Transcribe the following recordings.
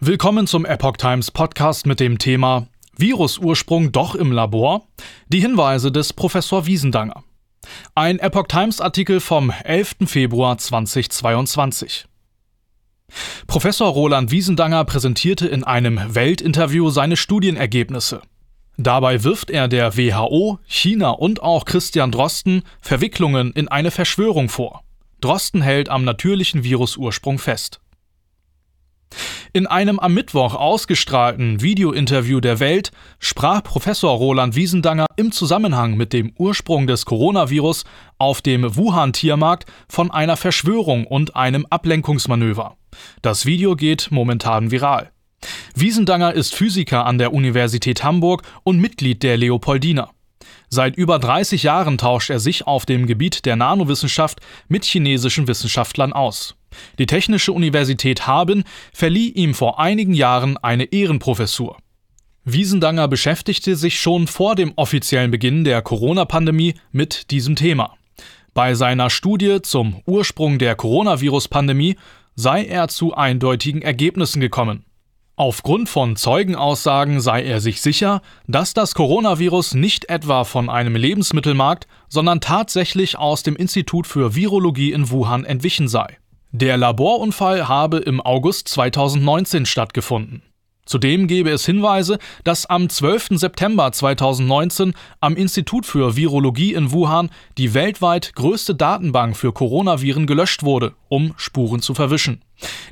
Willkommen zum Epoch Times Podcast mit dem Thema Virusursprung doch im Labor? Die Hinweise des Professor Wiesendanger. Ein Epoch Times Artikel vom 11. Februar 2022. Professor Roland Wiesendanger präsentierte in einem Weltinterview seine Studienergebnisse. Dabei wirft er der WHO, China und auch Christian Drosten Verwicklungen in eine Verschwörung vor. Drosten hält am natürlichen Virusursprung fest. In einem am Mittwoch ausgestrahlten Videointerview der Welt sprach Professor Roland Wiesendanger im Zusammenhang mit dem Ursprung des Coronavirus auf dem Wuhan-Tiermarkt von einer Verschwörung und einem Ablenkungsmanöver. Das Video geht momentan viral. Wiesendanger ist Physiker an der Universität Hamburg und Mitglied der Leopoldina. Seit über 30 Jahren tauscht er sich auf dem Gebiet der Nanowissenschaft mit chinesischen Wissenschaftlern aus. Die Technische Universität Harbin verlieh ihm vor einigen Jahren eine Ehrenprofessur. Wiesendanger beschäftigte sich schon vor dem offiziellen Beginn der Corona-Pandemie mit diesem Thema. Bei seiner Studie zum Ursprung der Coronavirus-Pandemie sei er zu eindeutigen Ergebnissen gekommen. Aufgrund von Zeugenaussagen sei er sich sicher, dass das Coronavirus nicht etwa von einem Lebensmittelmarkt, sondern tatsächlich aus dem Institut für Virologie in Wuhan entwichen sei. Der Laborunfall habe im August 2019 stattgefunden. Zudem gebe es Hinweise, dass am 12. September 2019 am Institut für Virologie in Wuhan die weltweit größte Datenbank für Coronaviren gelöscht wurde, um Spuren zu verwischen.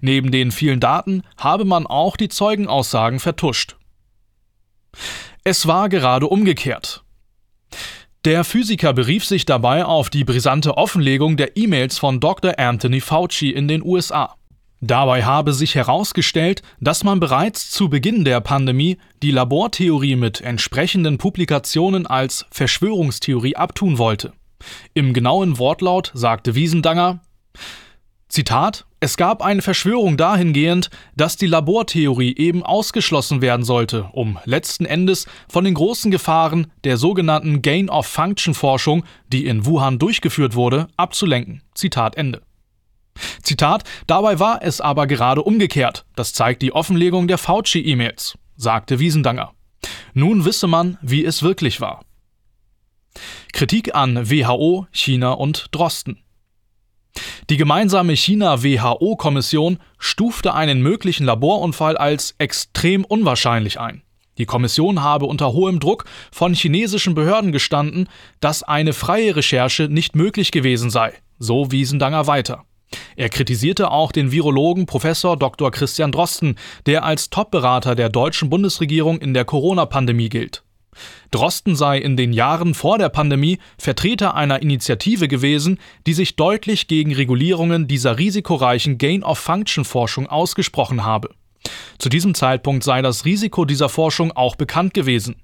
Neben den vielen Daten habe man auch die Zeugenaussagen vertuscht. Es war gerade umgekehrt. Der Physiker berief sich dabei auf die brisante Offenlegung der E-Mails von Dr. Anthony Fauci in den USA. Dabei habe sich herausgestellt, dass man bereits zu Beginn der Pandemie die Labortheorie mit entsprechenden Publikationen als Verschwörungstheorie abtun wollte. Im genauen Wortlaut sagte Wiesendanger Zitat es gab eine Verschwörung dahingehend, dass die Labortheorie eben ausgeschlossen werden sollte, um letzten Endes von den großen Gefahren der sogenannten Gain-of-Function-Forschung, die in Wuhan durchgeführt wurde, abzulenken. Zitat Ende. Zitat, dabei war es aber gerade umgekehrt. Das zeigt die Offenlegung der Fauci-E-Mails, sagte Wiesendanger. Nun wisse man, wie es wirklich war. Kritik an WHO, China und Drosten. Die gemeinsame China-WHO-Kommission stufte einen möglichen Laborunfall als extrem unwahrscheinlich ein. Die Kommission habe unter hohem Druck von chinesischen Behörden gestanden, dass eine freie Recherche nicht möglich gewesen sei, so Wiesendanger weiter. Er kritisierte auch den Virologen Professor Dr. Christian Drosten, der als Topberater der deutschen Bundesregierung in der Corona-Pandemie gilt. Drosten sei in den Jahren vor der Pandemie Vertreter einer Initiative gewesen, die sich deutlich gegen Regulierungen dieser risikoreichen Gain-of-Function-Forschung ausgesprochen habe. Zu diesem Zeitpunkt sei das Risiko dieser Forschung auch bekannt gewesen.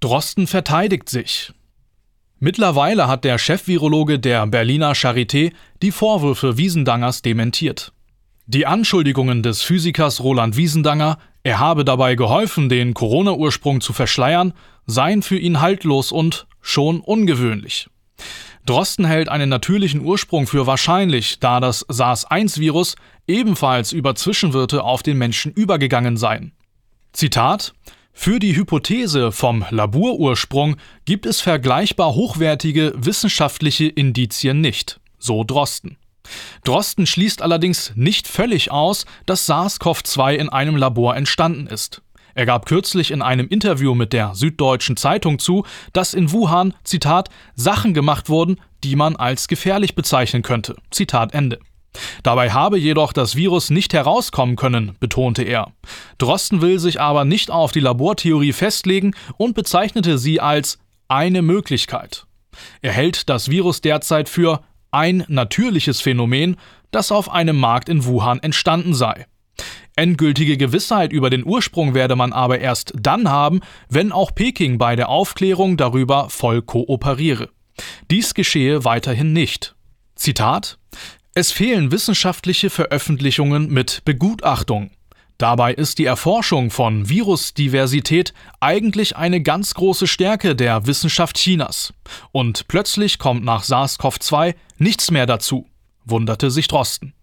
Drosten verteidigt sich. Mittlerweile hat der Chefvirologe der Berliner Charité die Vorwürfe Wiesendangers dementiert. Die Anschuldigungen des Physikers Roland Wiesendanger, er habe dabei geholfen, den Corona-Ursprung zu verschleiern, seien für ihn haltlos und schon ungewöhnlich. Drosten hält einen natürlichen Ursprung für wahrscheinlich, da das SARS-1-Virus ebenfalls über Zwischenwirte auf den Menschen übergegangen seien. Zitat für die Hypothese vom Laborursprung gibt es vergleichbar hochwertige wissenschaftliche Indizien nicht, so Drosten. Drosten schließt allerdings nicht völlig aus, dass SARS-CoV-2 in einem Labor entstanden ist. Er gab kürzlich in einem Interview mit der Süddeutschen Zeitung zu, dass in Wuhan, Zitat, Sachen gemacht wurden, die man als gefährlich bezeichnen könnte. Zitat Ende. Dabei habe jedoch das Virus nicht herauskommen können, betonte er. Drosten will sich aber nicht auf die Labortheorie festlegen und bezeichnete sie als eine Möglichkeit. Er hält das Virus derzeit für ein natürliches Phänomen, das auf einem Markt in Wuhan entstanden sei. Endgültige Gewissheit über den Ursprung werde man aber erst dann haben, wenn auch Peking bei der Aufklärung darüber voll kooperiere. Dies geschehe weiterhin nicht. Zitat es fehlen wissenschaftliche Veröffentlichungen mit Begutachtung. Dabei ist die Erforschung von Virusdiversität eigentlich eine ganz große Stärke der Wissenschaft Chinas. Und plötzlich kommt nach SARS-CoV-2 nichts mehr dazu, wunderte sich Drosten.